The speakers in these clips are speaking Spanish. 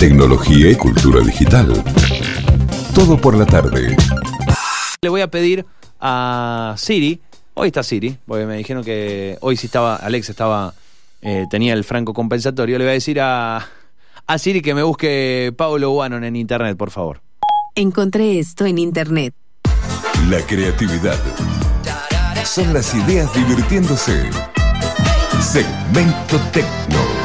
tecnología y cultura digital. Todo por la tarde. Le voy a pedir a Siri, hoy está Siri, porque me dijeron que hoy sí estaba, Alex estaba, eh, tenía el franco compensatorio, le voy a decir a, a Siri que me busque Pablo Guanon en internet, por favor. Encontré esto en internet. La creatividad. Son las ideas divirtiéndose. Segmento Tecno.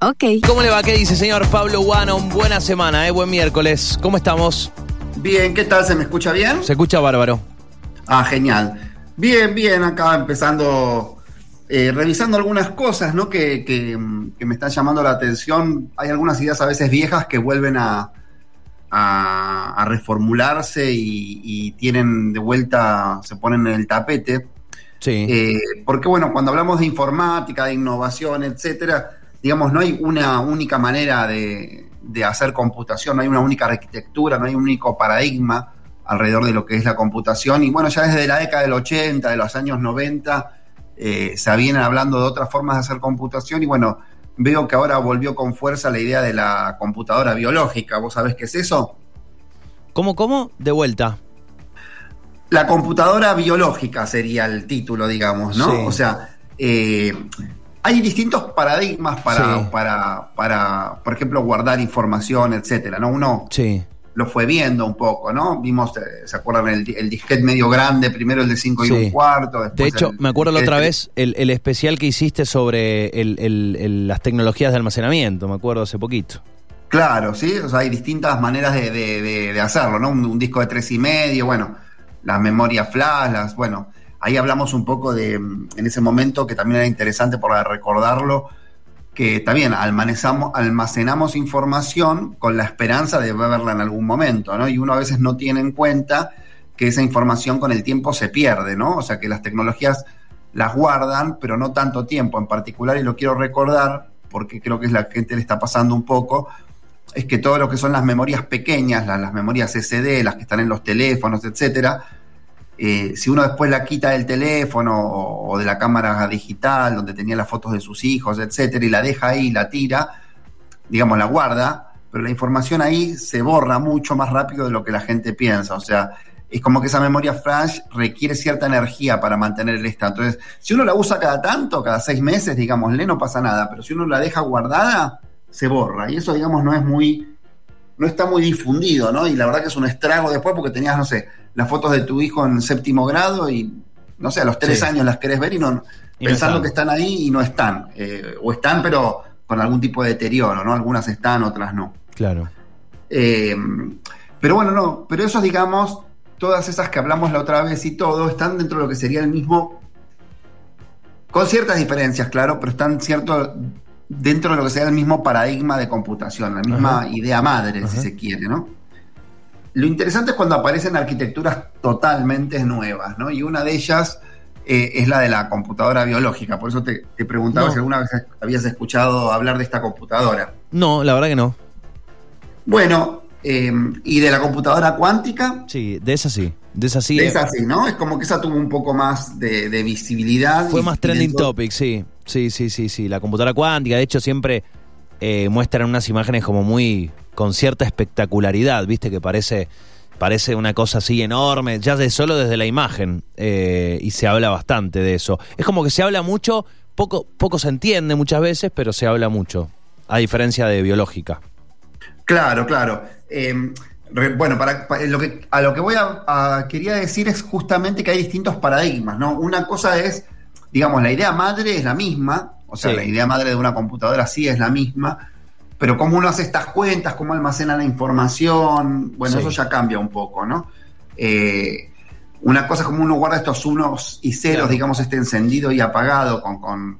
Ok. ¿Cómo le va? ¿Qué dice, señor Pablo Guanon? Buena semana, ¿eh? Buen miércoles. ¿Cómo estamos? Bien, ¿qué tal? ¿Se me escucha bien? Se escucha bárbaro. Ah, genial. Bien, bien, acá empezando, eh, revisando algunas cosas, ¿no? Que, que, que me están llamando la atención. Hay algunas ideas a veces viejas que vuelven a, a, a reformularse y, y tienen de vuelta, se ponen en el tapete. Sí. Eh, porque bueno, cuando hablamos de informática, de innovación, etcétera, digamos, no hay una única manera de, de hacer computación, no hay una única arquitectura, no hay un único paradigma alrededor de lo que es la computación. Y bueno, ya desde la década del 80, de los años 90, eh, se vienen hablando de otras formas de hacer computación y bueno, veo que ahora volvió con fuerza la idea de la computadora biológica. ¿Vos sabés qué es eso? ¿Cómo, cómo? De vuelta. La computadora biológica sería el título, digamos, ¿no? Sí. O sea, eh, hay distintos paradigmas para, Sí. para, para, por ejemplo, guardar información, etcétera, ¿no? Uno Sí. lo fue viendo un poco, ¿no? Vimos, eh, ¿se acuerdan? El, el disquete medio grande, primero el de 5 y un cuarto. Después De hecho, el- me acuerdo la otra vez el, el especial que hiciste sobre el- el- el- las tecnologías de almacenamiento, me acuerdo hace poquito. Claro, sí, o sea, hay distintas maneras de, de- de- de hacerlo, ¿no? Un, un disco de tres y medio, bueno, las memorias flash, las, bueno, ahí hablamos un poco de, mm, en ese momento, que también era interesante por recordarlo, que también almacenamos, almacenamos información con la esperanza de verla en algún momento, ¿no? Y uno a veces no tiene en cuenta que esa información con el tiempo se pierde, ¿no? O sea, que las tecnologías las guardan, pero no tanto tiempo en particular, y lo quiero recordar, porque creo que es la gente le está pasando un poco, es que todo lo que son las memorias pequeñas, las, las memorias SD, las que están en los teléfonos, etcétera, eh, si uno después la quita del teléfono o, de la cámara digital, donde tenía las fotos de sus hijos, etcétera, y la deja ahí, la tira, digamos, la guarda, pero la información ahí se borra mucho más rápido de lo que la gente piensa. O sea, es como que esa memoria flash requiere cierta energía para mantener el estado. Entonces, si uno la usa cada tanto, cada seis meses, digámosle, no pasa nada, pero si uno la deja guardada, se borra. Y eso, digamos, no es muy, no está muy difundido, ¿no? Y la verdad que es un estrago después porque tenías, no sé, las fotos de tu hijo en séptimo grado y, no sé, a los tres Sí. años las querés ver y no, Y pensando que están ahí y no están. Eh, o están, pero con algún tipo de deterioro, ¿no? Algunas están, otras no. Claro. Eh, pero bueno, no, pero esos, digamos, todas esas que hablamos la otra vez y todo, están dentro de lo que sería el mismo, con ciertas diferencias, claro, pero están cierto dentro de lo que sería el mismo paradigma de computación, la misma Ajá. idea madre, Ajá. si se quiere, ¿no? Lo interesante es cuando aparecen arquitecturas totalmente nuevas, ¿no? Y una de ellas eh, es la de la computadora biológica. Por eso te, te preguntaba No. si alguna vez habías escuchado hablar de esta computadora. No, la verdad que no. Bueno, eh, y de la computadora cuántica, Sí, de esa sí. De esa sí. es eh, así, ¿no? Es como que esa tuvo un poco más de, de visibilidad. Fue más trending topic, sí. Sí, sí, sí, sí. La computadora cuántica, de hecho, siempre eh, muestran unas imágenes como muy. Con cierta espectacularidad, viste, que parece. Parece una cosa así enorme, ya de solo desde la imagen, eh, y se habla bastante de eso. Es como que se habla mucho, poco, poco se entiende muchas veces, pero se habla mucho, a diferencia de biológica. Claro, claro. Eh, re- bueno, para, para lo que, a lo que voy a, a- quería decir es justamente que hay distintos paradigmas, ¿no? Una cosa es, digamos, la idea madre es la misma, o sea, Sí. la idea madre de una computadora sí es la misma, pero cómo uno hace estas cuentas, cómo almacena la información, bueno, Sí. eso ya cambia un poco, ¿no? Eh, una cosa es como uno guarda estos unos y ceros, Claro. digamos, este encendido y apagado con, con,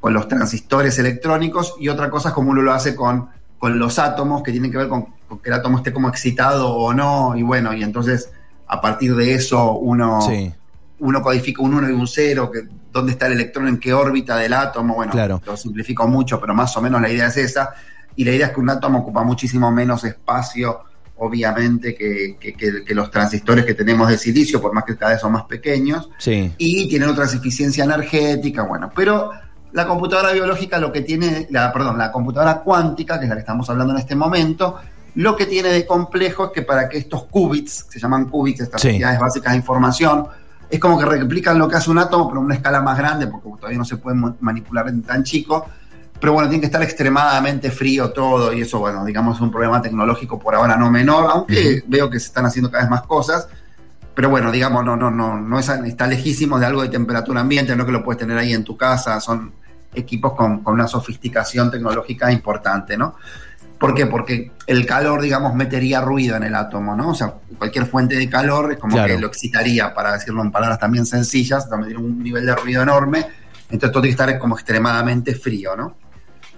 con los transistores electrónicos, y otra cosa es como uno lo hace con, con los átomos, que tienen que ver con, con que el átomo esté como excitado o no, y bueno, y entonces a partir de eso uno, Sí, uno codifica un 1 y un 0, que, dónde está el electrón, en qué órbita del átomo, bueno, Claro. lo simplifico mucho, pero más o menos la idea es esa, y la idea es que un átomo ocupa muchísimo menos espacio, obviamente, que, que- que- que los transistores que tenemos de silicio, por más que cada vez son más pequeños, sí. y tienen otras eficiencia energética, bueno, pero la computadora biológica lo que tiene, la, perdón, la computadora cuántica, que es la que estamos hablando en este momento, lo que tiene de complejo es que para que estos qubits, se llaman qubits, estas Sí. unidades básicas de información, es como que replican lo que hace un átomo, pero en una escala más grande, porque todavía no se puede mo- manipular en tan chico. Pero bueno, tiene que estar extremadamente frío todo, y eso, bueno, digamos, es un problema tecnológico por ahora no menor, aunque veo que se están haciendo cada vez más cosas. Pero bueno, digamos, no, no, no, no es, está lejísimo de algo de temperatura ambiente, no que lo puedes tener ahí en tu casa, son equipos con, con una sofisticación tecnológica importante, ¿no? ¿Por qué? Porque el calor, digamos, metería ruido en el átomo, ¿no? O sea, cualquier fuente de calor es como Claro. que lo excitaría, para decirlo en palabras también sencillas, también tiene un nivel de ruido enorme, entonces todo tiene que estar como extremadamente frío, ¿no?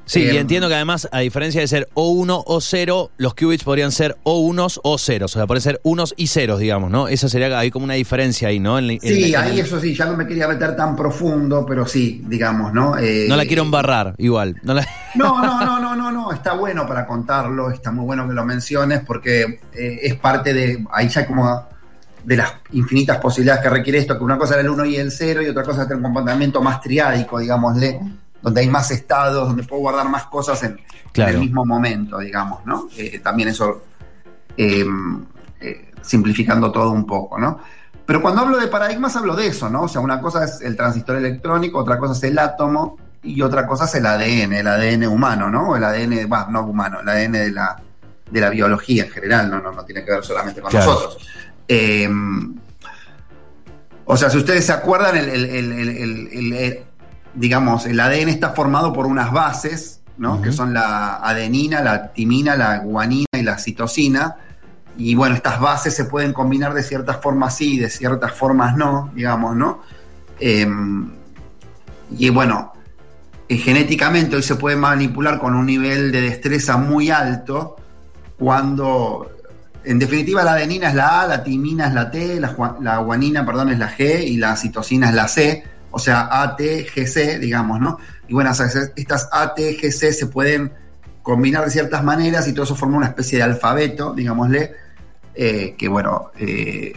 Sí, y Eh, entiendo que además, a diferencia de ser O1 o 0, los qubits podrían ser O1s o ceros. O sea, pueden ser unos y ceros, digamos, ¿no? Esa sería, hay como una diferencia ahí, ¿no? En- en- Sí, en- ahí eso sí, ya no me quería meter tan profundo, pero sí, digamos, ¿no? Eh, No la quiero embarrar, igual. No la- No, no, no, no, no, no, está bueno para contarlo, está muy bueno que lo menciones porque eh, es parte de, ahí ya como de las infinitas posibilidades que requiere esto, que una cosa era el 1 y el 0 y otra cosa es un comportamiento más triádico, digámosle, donde hay más estados, donde puedo guardar más cosas en, el mismo momento, digamos, ¿no? Eh, también eso, eh, eh, simplificando todo un poco, ¿no? Pero cuando hablo de paradigmas hablo de eso, ¿no? O sea, una cosa es el transistor electrónico, otra cosa es el átomo y otra cosa es el ADN, el ADN humano, ¿no? El ADN, bah, no humano, el ADN de la, de la biología en general, no, no, no tiene que ver solamente con Claro. nosotros. O sea, si ustedes se acuerdan, el- digamos, el ADN está formado por unas bases, ¿no? Que son la adenina, la timina, la guanina y la citosina. Y bueno, estas bases se pueden combinar de ciertas formas sí, de ciertas formas no, digamos, ¿no? Eh, y bueno, eh, genéticamente hoy se puede manipular con un nivel de destreza muy alto cuando, en definitiva, la adenina es la A, la timina es la T, la, la guanina, perdón, es la G y la citosina es la C, o sea, A, T, G, C, digamos, ¿no? Y bueno, o sea, estas A, T, G, C se pueden combinar de ciertas maneras y todo eso forma una especie de alfabeto, digámosle, eh, que bueno, eh,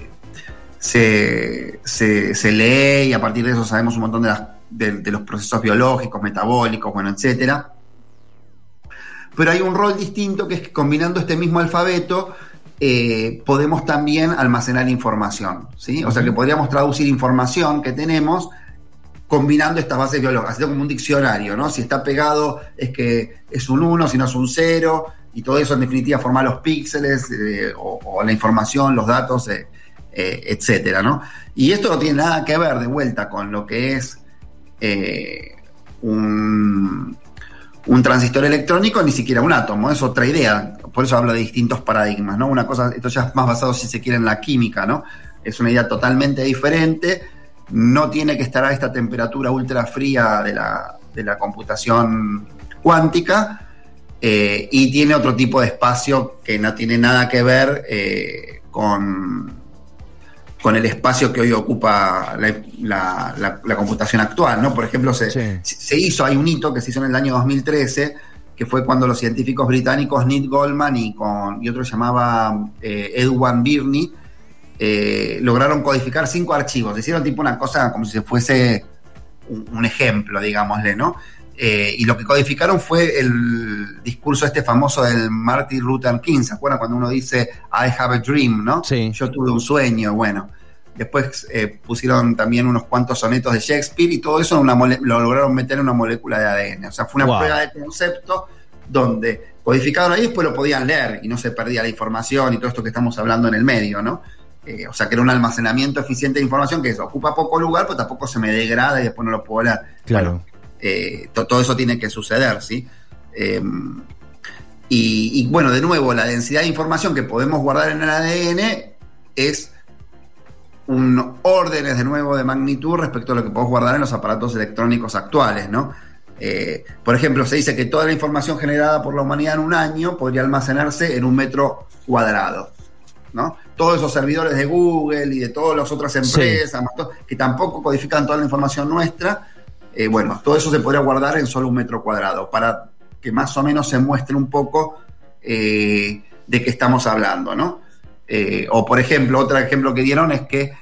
se, se- se lee y a partir de eso sabemos un montón de, las- de- de los procesos biológicos, metabólicos, bueno, etcétera. Pero hay un rol distinto que es que combinando este mismo alfabeto eh, podemos también almacenar información, ¿sí? O sea que podríamos traducir información que tenemos combinando estas bases biológicas, como un diccionario, ¿no? Si está pegado es que es un 1, si no es un 0, y todo eso en definitiva forma los píxeles eh, o, la información, los datos, eh, eh, etcétera, ¿no? Y esto no tiene nada que ver de vuelta con lo que es un, un transistor electrónico, ni siquiera un átomo, es otra idea. Por eso hablo de distintos paradigmas, ¿no? Una cosa, esto ya es más basado, si se quiere, en la química, ¿no? Es una idea totalmente diferente, no tiene que estar a esta temperatura ultra fría de la, de la computación cuántica, eh, y tiene otro tipo de espacio que no tiene nada que ver eh, con, con el espacio que hoy ocupa la, la- la- la computación actual, ¿no? Por ejemplo, se, Sí. se hizo, hay un hito que se hizo en el año 2013, que fue cuando los científicos británicos Neil Goldman y, con, y otro llamaba eh, Edwin Birney eh, lograron codificar cinco archivos. Hicieron tipo una cosa como si se fuese un, un ejemplo, digámosle, ¿no? Eh, y lo que codificaron fue el discurso este famoso del Martin Luther King, ¿se acuerdan? Cuando uno dice I have a dream, ¿no? Sí. Yo tuve un sueño, bueno. Después eh, pusieron también unos cuantos sonetos de Shakespeare y todo eso una lo lograron meter en una molécula de ADN. O sea, fue una Wow. prueba de concepto donde codificaron ahí y después lo podían leer y no se perdía la información y todo esto que estamos hablando en el medio, ¿no? Eh, o sea, que era un almacenamiento eficiente de información que eso, ocupa poco lugar, pero tampoco se me degrada y después no lo puedo leer. Claro. Bueno, eh, to- todo eso tiene que suceder, ¿sí? Y, y, bueno, de nuevo, la densidad de información que podemos guardar en el ADN es un órdenes de nuevo de magnitud respecto a lo que podemos guardar en los aparatos electrónicos actuales, ¿no? Eh, por ejemplo, se dice que toda la información generada por la humanidad en un año podría almacenarse en un metro cuadrado, ¿no? Todos esos servidores de Google y de todas las otras empresas, que tampoco codifican toda la información nuestra, eh, bueno, todo eso se podría guardar en solo un metro cuadrado, para que más o menos se muestre un poco eh, de qué estamos hablando, ¿no? Eh, o por ejemplo, otro ejemplo que dieron es que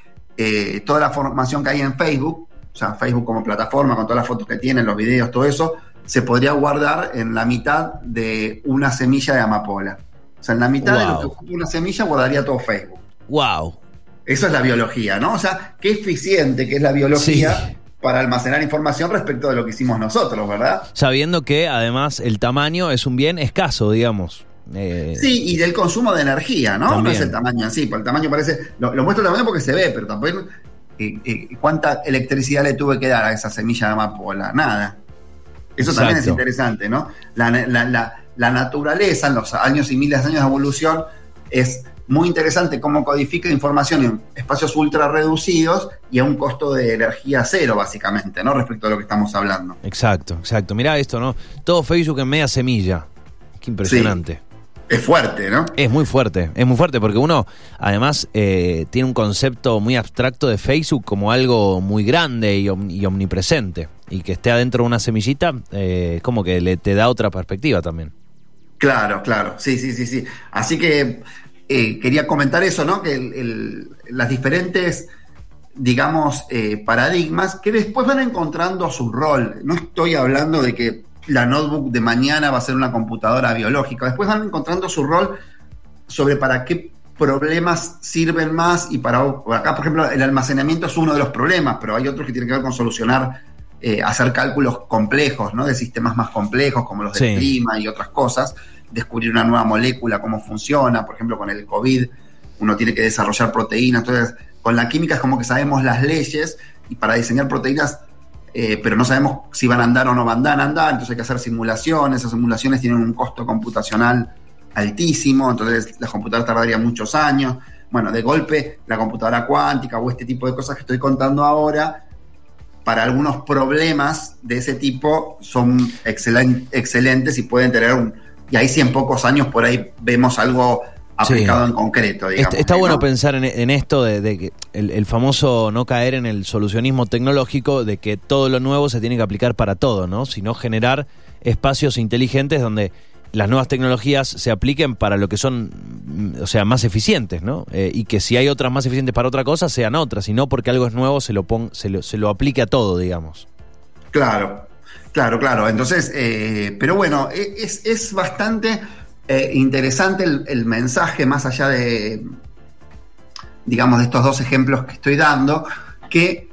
toda la información que hay en Facebook o sea, Facebook como plataforma, con todas las fotos que tiene, los videos, todo eso, se podría guardar en la mitad de una semilla de amapola. O sea, en la mitad de lo que ocupa una semilla guardaría todo Facebook. ¡Wow! Eso es la biología, ¿no? O sea, qué eficiente que es la biología para almacenar información respecto de lo que hicimos nosotros, ¿verdad? Sabiendo que además el tamaño es un bien escaso, digamos. Eh, sí, y del consumo de energía, ¿no? No es el tamaño en sí, porque el tamaño parece. Lo, muestro el tamaño porque se ve, pero tampoco. Eh, eh, ¿Cuánta electricidad le tuve que dar a esa semilla de amapola? Nada. Eso también es interesante, ¿no? La, la, naturaleza en los años y miles de años de evolución es muy interesante cómo codifica información en espacios ultra reducidos y a un costo de energía cero, básicamente, ¿no? Respecto a lo que estamos hablando. Exacto, exacto. Mirá esto, ¿no? Todo Facebook en media semilla. Qué impresionante. Es fuerte, ¿no? Es muy fuerte, es muy fuerte porque uno además eh, tiene un concepto muy abstracto de Facebook como algo muy grande y, omnipresente y que esté adentro de una semillita eh, como que le te da otra perspectiva también. Claro, claro, sí, sí, sí, sí. Así que eh, quería comentar eso, ¿no? Que las diferentes, digamos, paradigmas que después van encontrando su rol. No estoy hablando de que la notebook de mañana va a ser una computadora biológica. Después van encontrando su rol sobre para qué problemas sirven más y para acá, por ejemplo, el almacenamiento es uno de los problemas, pero hay otros que tienen que ver con solucionar, eh, hacer cálculos complejos, ¿no? De sistemas más complejos como los del clima y otras cosas, descubrir una nueva molécula, cómo funciona, por ejemplo, con el COVID uno tiene que desarrollar proteínas, entonces con la química es como que sabemos las leyes y para diseñar proteínas eh, pero no sabemos si van a andar o no van a andar, entonces hay que hacer simulaciones, esas simulaciones tienen un costo computacional altísimo, entonces las computadoras tardarían muchos años. Bueno, de golpe la computadora cuántica o este tipo de cosas que estoy contando ahora, para algunos problemas de ese tipo son excelentes y pueden tener un... Y ahí sí en pocos años por ahí vemos algo aplicado en concreto. Digamos, está, bueno pensar en, esto de, que el, famoso no caer en el solucionismo tecnológico de que todo lo nuevo se tiene que aplicar para todo, ¿no? Sino generar espacios inteligentes donde las nuevas tecnologías se apliquen para lo que son, o sea, más eficientes, ¿no? Eh, y que si hay otras más eficientes para otra cosa, sean otras, y no porque algo es nuevo se lo, pon, se lo, se lo aplique a todo, digamos. Claro, claro, claro. Entonces, eh, pero bueno, e, es, es bastante eh, interesante el, mensaje, más allá de, digamos, de estos dos ejemplos que estoy dando, que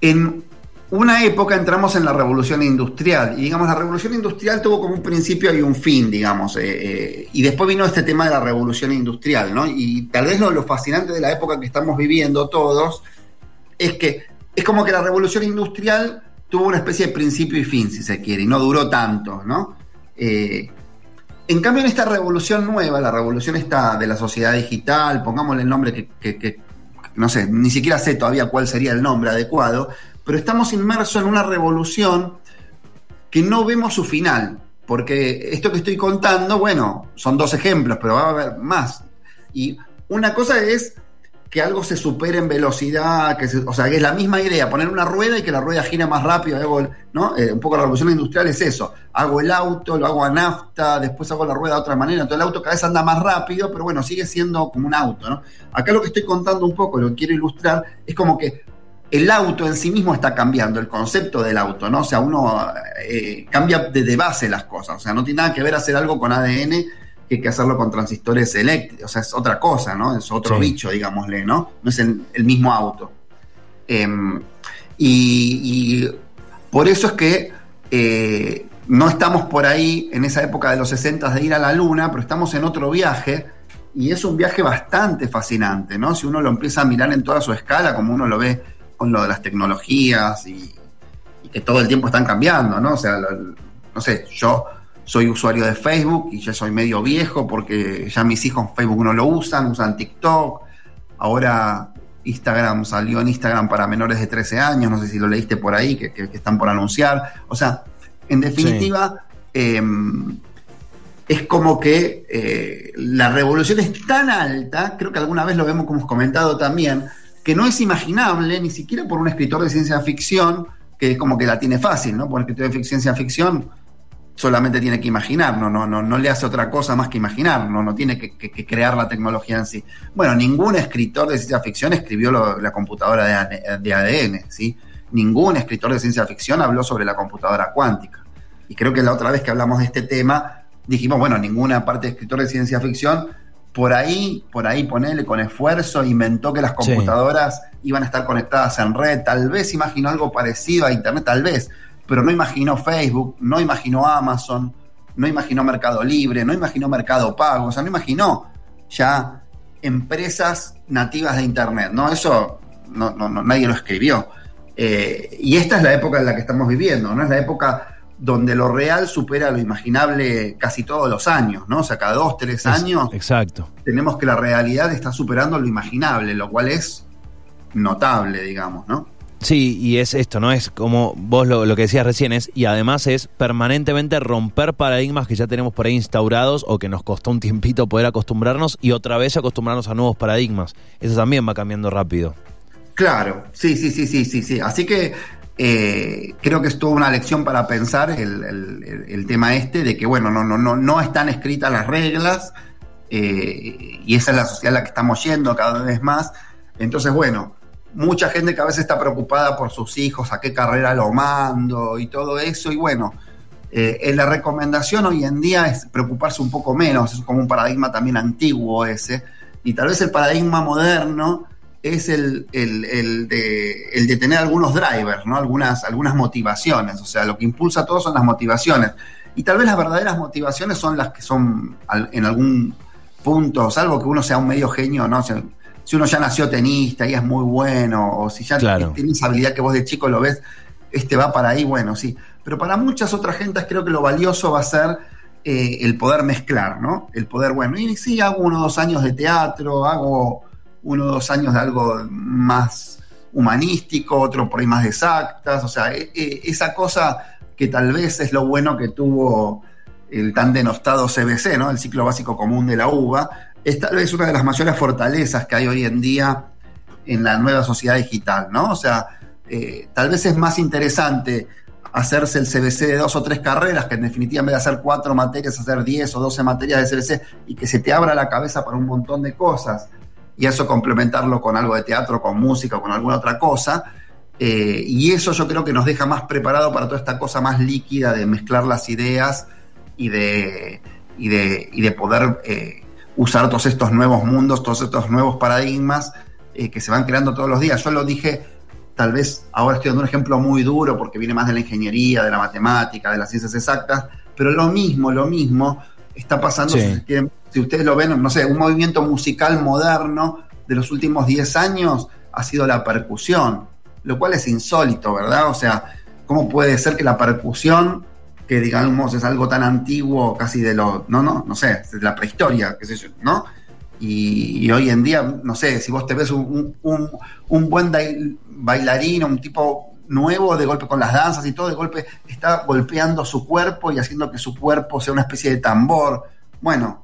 en una época entramos en la revolución industrial, y digamos, la revolución industrial tuvo como un principio y un fin, digamos, eh, eh, y después vino este tema de la revolución industrial, ¿no? Y tal vez lo, lo fascinante de la época que estamos viviendo todos es que es como que la revolución industrial tuvo una especie de principio y fin, si se quiere, y no duró tanto, ¿no? En cambio, en esta revolución nueva, la revolución esta de la sociedad digital, pongámosle el nombre que, no sé, ni siquiera sé todavía cuál sería el nombre adecuado, pero estamos inmersos en una revolución que no vemos su final, porque esto que estoy contando, bueno, son dos ejemplos, pero va a haber más. Y una cosa es que algo se supere en velocidad, que o sea, que es la misma idea, poner una rueda y que la rueda gire más rápido, ¿no? Eh, un poco la revolución industrial es eso, hago el auto, lo hago a nafta, después hago la rueda de otra manera, entonces el auto cada vez anda más rápido, pero bueno, sigue siendo como un auto, ¿no? Acá lo que estoy contando un poco, lo que quiero ilustrar, es como que el auto en sí mismo está cambiando, el concepto del auto, ¿no? O sea, uno eh, cambia desde base las cosas, o sea, no tiene nada que ver hacer algo con ADN que hay que hacerlo con transistores eléctricos, o sea, es otra cosa, ¿no? Es otro bicho, digámosle, ¿no? No es el, mismo auto. Em, y, por eso es que eh, no estamos por ahí en esa época de los 60 de ir a la luna, pero estamos en otro viaje y es un viaje bastante fascinante, ¿no? Si uno lo empieza a mirar en toda su escala, como uno lo ve con lo de las tecnologías y, que todo el tiempo están cambiando, ¿no? O sea, no sé, yo soy usuario de Facebook y ya soy medio viejo porque ya mis hijos Facebook no lo usan, usan TikTok. Ahora Instagram salió en Instagram para menores de 13 años, no sé si lo leíste por ahí, que, están por anunciar. O sea, en definitiva, em, es como que eh, la revolución es tan alta, creo que alguna vez lo hemos como comentado también, que no es imaginable, ni siquiera por un escritor de ciencia ficción, que es como que la tiene fácil, ¿no? Por un escritor de ciencia ficción solamente tiene que imaginar, no, no, no, no le hace otra cosa más que imaginar, no, no tiene que, crear la tecnología en sí. Bueno, ningún escritor de ciencia ficción escribió la computadora de, ADN, ¿sí? ningún escritor de ciencia ficción habló sobre la computadora cuántica. Y creo que la otra vez que hablamos de este tema, dijimos, bueno, ninguna parte de escritor de ciencia ficción, por ahí, por ahí ponele con esfuerzo, inventó que las computadoras iban a estar conectadas en red, tal vez imaginó algo parecido a Internet, tal vez, pero no imaginó Facebook, no imaginó Amazon, no imaginó Mercado Libre, no imaginó Mercado Pago, o sea, no imaginó ya empresas nativas de Internet, ¿no? Eso no, no, nadie lo escribió. Eh, y esta es la época en la que estamos viviendo, ¿no? Es la época donde lo real supera lo imaginable casi todos los años, ¿no? O sea, cada dos, tres años. Exacto. Tenemos que la realidad está superando lo imaginable, lo cual es notable, digamos, ¿no? Sí, y es esto, ¿no? Es como vos lo, que decías recién, es, y además es permanentemente romper paradigmas que ya tenemos por ahí instaurados o que nos costó un tiempito poder acostumbrarnos y otra vez acostumbrarnos a nuevos paradigmas. Eso también va cambiando rápido. Claro, sí, sí, sí, sí, sí, sí. Así que eh, creo que es toda una lección para pensar el, tema este de que, bueno, no, no, no, no están escritas las reglas eh, y esa es la sociedad a la que estamos yendo cada vez más. Entonces, bueno, mucha gente que a veces está preocupada por sus hijos, a qué carrera lo mando y todo eso, y bueno, eh, la recomendación hoy en día es preocuparse un poco menos, es como un paradigma también antiguo ese, y tal vez el paradigma moderno es el, de, tener algunos drivers, ¿no? algunas, algunas motivaciones. O sea, lo que impulsa a todo son las motivaciones. Y tal vez las verdaderas motivaciones son las que son en algún punto, salvo que uno sea un medio genio, ¿no? Si uno ya nació tenista y es muy bueno, o si ya tiene esa habilidad que vos de chico lo ves, este va para ahí, bueno, sí. Pero para muchas otras gentes creo que lo valioso va a ser eh, el poder mezclar, ¿no? El poder, bueno, y sí, hago uno o dos años de teatro, hago uno o dos años de algo más humanístico, otro por ahí más de exactas, o sea, e, e, esa cosa que tal vez es lo bueno que tuvo el tan denostado CBC, ¿no? El ciclo básico común de la uva, es una de las mayores fortalezas que hay hoy en día en la nueva sociedad digital, ¿no? O sea, eh, tal vez es más interesante hacerse el CBC de dos o tres carreras, que en definitiva en vez de hacer cuatro materias, hacer diez o doce materias de CBC y que se te abra la cabeza para un montón de cosas y eso complementarlo con algo de teatro, con música o con alguna otra cosa. Eh, y eso yo creo que nos deja más preparado para toda esta cosa más líquida de mezclar las ideas y de, y de, y de poder eh, usar todos estos nuevos mundos, todos estos nuevos paradigmas eh, que se van creando todos los días. Yo lo dije, tal vez ahora estoy dando un ejemplo muy duro porque viene más de la ingeniería, de la matemática, de las ciencias exactas, pero lo mismo, lo mismo está pasando, si, ustedes lo ven, no sé, un movimiento musical moderno de los últimos 10 años ha sido la percusión, lo cual es insólito, ¿verdad? O sea, ¿cómo puede ser que la percusión, que digamos es algo tan antiguo, casi de lo, no, no, no sé, de la prehistoria, ¿no? Y, hoy en día, no sé, si vos te ves un, un, un buen bailarín, un tipo nuevo, de golpe con las danzas y todo, de golpe está golpeando su cuerpo y haciendo que su cuerpo sea una especie de tambor. Bueno,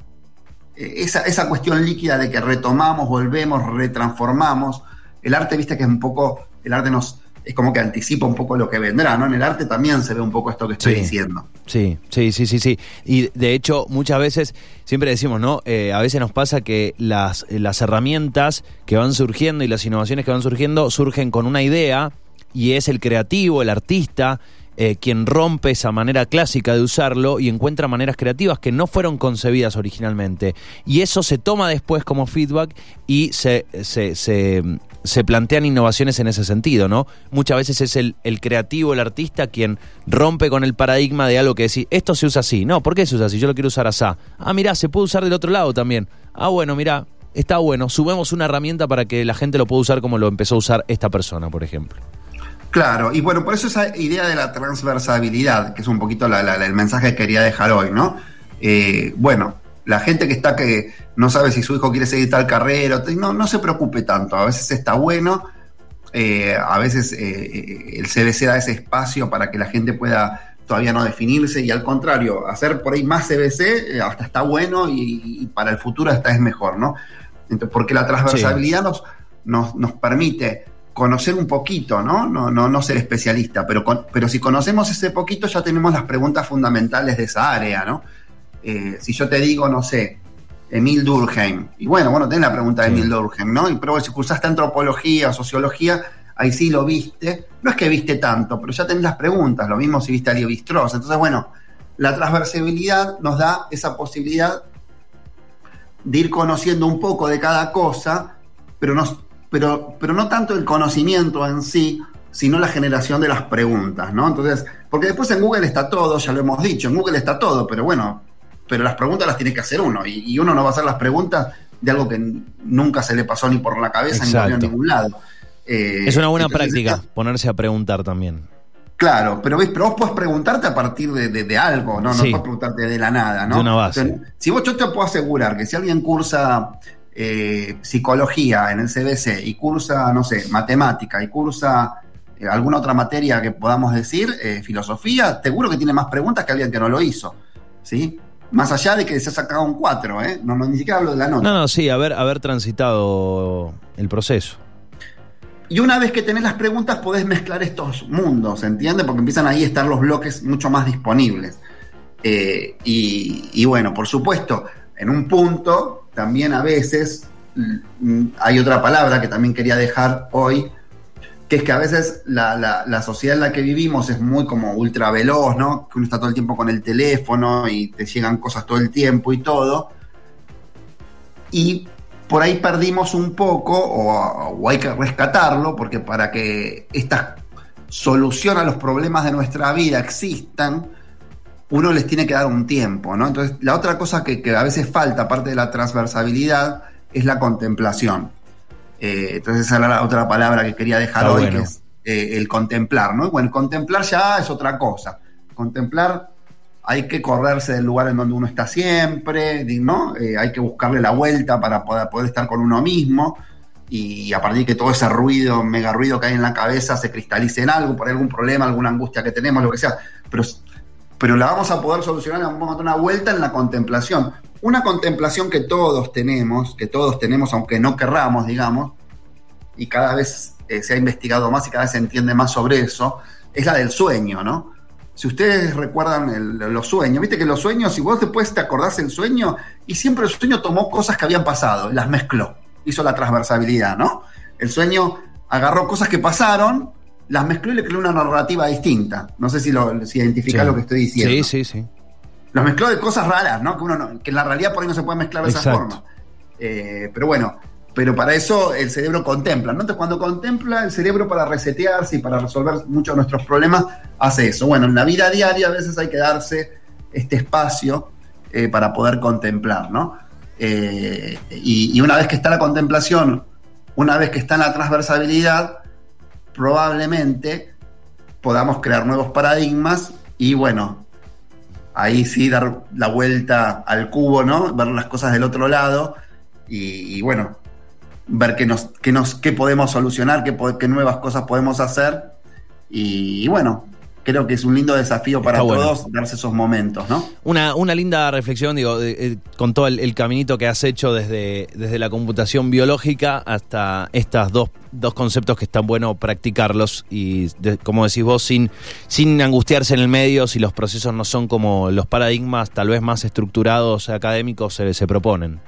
eh, esa, esa cuestión líquida de que retomamos, volvemos, retransformamos, el arte, viste que es un poco, el arte nos, es como que anticipa un poco lo que vendrá, ¿no? En el arte también se ve un poco esto que estoy diciendo. Sí, sí, sí, sí, sí. Y de hecho, muchas veces, siempre decimos, ¿no? Eh, a veces nos pasa que las, las herramientas que van surgiendo y las innovaciones que van surgiendo surgen con una idea y es el creativo, el artista, eh, quien rompe esa manera clásica de usarlo y encuentra maneras creativas que no fueron concebidas originalmente. Y eso se toma después como feedback y se, se, se, plantean innovaciones en ese sentido, ¿no? Muchas veces es el, el, creativo, el artista, quien rompe con el paradigma de algo que decir, esto se usa así. No, ¿por qué se usa así? Yo lo quiero usar así. Ah, mira, se puede usar del otro lado también. Ah, bueno, mira, está bueno. Subemos una herramienta para que la gente lo pueda usar como lo empezó a usar esta persona, por ejemplo. Claro, y bueno, por eso esa idea de la transversabilidad, que es un poquito el mensaje que quería dejar hoy, ¿no? Eh, bueno, la gente que está que no sabe si su hijo quiere seguir tal carrera, no, no se preocupe tanto, a veces está bueno, eh, a veces eh, el CBC da ese espacio para que la gente pueda todavía no definirse y al contrario, hacer por ahí más CBC hasta está bueno y, para el futuro hasta es mejor, ¿no? Entonces, porque la transversabilidad nos, nos, nos permite conocer un poquito, ¿no? No, no, no ser especialista, pero, pero si conocemos ese poquito ya tenemos las preguntas fundamentales de esa área, ¿no? Eh, si yo te digo, no sé, Emil Durkheim, y bueno, bueno, tenés la pregunta de Emil Durkheim, ¿no? Y pero si cursaste antropología o sociología, ahí sí lo viste. No es que viste tanto, pero ya tenés las preguntas, lo mismo si viste a Bistros. Entonces, bueno, la transversabilidad nos da esa posibilidad de ir conociendo un poco de cada cosa, pero no, pero, pero no tanto el conocimiento en sí, sino la generación de las preguntas, ¿no? Entonces, porque después en Google está todo, ya lo hemos dicho, en Google está todo, pero bueno, pero las preguntas las tiene que hacer uno, y, uno no va a hacer las preguntas de algo que nunca se le pasó ni por la cabeza ni por ningún lado. Eh, es una buena práctica ponerse a preguntar también. Claro, pero ves, pero vos podés preguntarte a partir de, algo, ¿no? No puedes preguntarte de la nada, ¿no? De una base. si vos yo te puedo asegurar que si alguien cursa eh, psicología en el CBC y cursa, no sé, matemática y cursa eh, alguna otra materia que podamos decir, filosofía, seguro que tiene más preguntas que alguien que no lo hizo, ¿sí? Más allá de que se ha sacado un 4, ¿eh? No, no, ni siquiera hablo de la nota. No, no, sí, haber, haber transitado el proceso. Y una vez que tenés las preguntas, podés mezclar estos mundos, ¿entiendes? Porque empiezan ahí a estar los bloques mucho más disponibles. Eh, y, bueno, por supuesto, en un punto, también a veces mm, hay otra palabra que también quería dejar hoy, que es que a veces la, sociedad en la que vivimos es muy como ultra veloz, ¿no? Que uno está todo el tiempo con el teléfono y te llegan cosas todo el tiempo y todo. Y por ahí perdimos un poco, o, hay que rescatarlo, porque para que esta solución a los problemas de nuestra vida existan, uno les tiene que dar un tiempo, ¿no? Entonces, la otra cosa que, a veces falta, aparte de la transversabilidad, es la contemplación. Eh, entonces, esa era la otra palabra que quería dejar hoy, que es eh, el contemplar, ¿no? Bueno, contemplar ya es otra cosa. Contemplar hay que correrse del lugar en donde uno está siempre, ¿no? Eh, hay que buscarle la vuelta para poder, poder, estar con uno mismo y a partir de que todo ese ruido, mega ruido que hay en la cabeza se cristalice en algo, por algún problema, alguna angustia que tenemos, lo que sea, pero, pero la vamos a poder solucionar, vamos a dar una vuelta en la contemplación. Una contemplación que todos tenemos, que todos tenemos aunque no querramos, digamos, y cada vez eh, se ha investigado más y cada vez se entiende más sobre eso, es la del sueño, ¿no? Si ustedes recuerdan los sueños, viste que los sueños, si vos después te acordás el sueño, y siempre el sueño tomó cosas que habían pasado, las mezcló, hizo la transversabilidad, ¿no? El sueño agarró cosas que pasaron, las mezcló y le creó una narrativa distinta. No sé si, lo, si identifica lo que estoy diciendo. Sí, sí, sí. Los mezcló de cosas raras, ¿no? Que, uno que en la realidad por ahí no se puede mezclar de esa forma. Eh, pero bueno, pero para eso el cerebro contempla. ¿no? Entonces, cuando contempla el cerebro para resetearse y para resolver muchos de nuestros problemas, hace eso. Bueno, en la vida diaria a veces hay que darse este espacio eh, para poder contemplar, ¿no? Eh, y, una vez que está la contemplación, una vez que está en la transversabilidad, probablemente podamos crear nuevos paradigmas y bueno, ahí sí dar la vuelta al cubo, ¿no? Ver las cosas del otro lado y bueno, ver qué, nos, qué, nos, qué podemos solucionar, qué, nuevas cosas podemos hacer. Y, bueno, creo que es un lindo desafío para todos darse esos momentos, ¿no? Una, una linda reflexión, digo, con todo el, caminito que has hecho desde, desde la computación biológica hasta estos dos, dos conceptos que están bueno practicarlos y, como decís vos, sin, sin angustiarse en el medio, si los procesos no son como los paradigmas tal vez más estructurados académicos se, se proponen.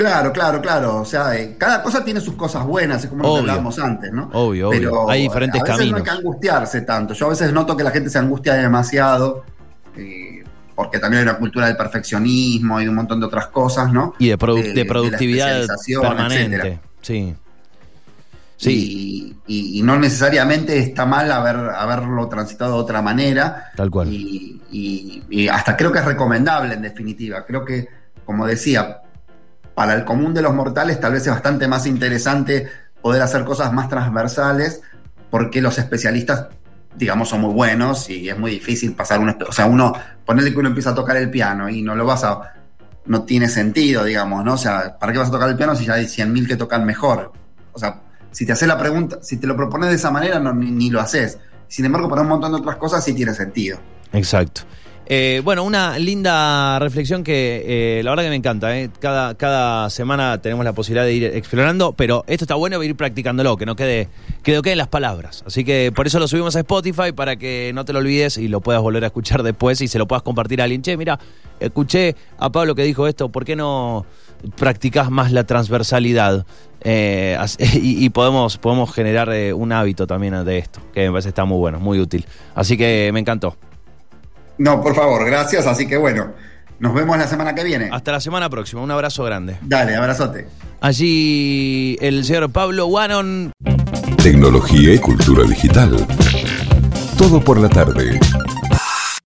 Claro, claro, claro. O sea, eh, cada cosa tiene sus cosas buenas, es como lo hablábamos antes, ¿no? Obvio, Pero Hay diferentes a veces caminos. No hay que angustiarse tanto. Yo a veces noto que la gente se angustia demasiado. Eh, porque también hay una cultura del perfeccionismo y de un montón de otras cosas, ¿no? Y de, productividad permanente. Sí. Sí. Y, no necesariamente está mal haber, haberlo transitado de otra manera. Tal cual. y hasta creo que es recomendable, en definitiva. Creo que, como decía, para el común de los mortales tal vez es bastante más interesante poder hacer cosas más transversales porque los especialistas, digamos, son muy buenos y es muy difícil pasar un... O sea, uno, ponerle que uno empieza a tocar el piano y no lo vas a... No tiene sentido, digamos, ¿no? O sea, ¿para qué vas a tocar el piano si ya hay 100.000 que tocan mejor? O sea, si te haces la pregunta, si te lo propones de esa manera, no, ni, lo haces. Sin embargo, para un montón de otras cosas sí tiene sentido. Exacto. Eh, bueno, una linda reflexión que eh, la verdad que me encanta. eh. Cada, cada semana tenemos la posibilidad de ir explorando, pero esto está bueno ir practicándolo, que no quede, que no queden las palabras. Así que por eso lo subimos a Spotify para que no te lo olvides y lo puedas volver a escuchar después y se lo puedas compartir a alguien. Che, mira, escuché a Pablo que dijo esto, ¿por qué no practicás más la transversalidad? Y, podemos, podemos generar un hábito también de esto, que me parece está muy bueno, muy útil. Así que me encantó. No, por favor, gracias. Así que bueno, nos vemos la semana que viene. Hasta la semana próxima. Un abrazo grande. Dale, abrazote. Allí el señor Pablo Wannon. Tecnología y cultura digital. Todo por la tarde.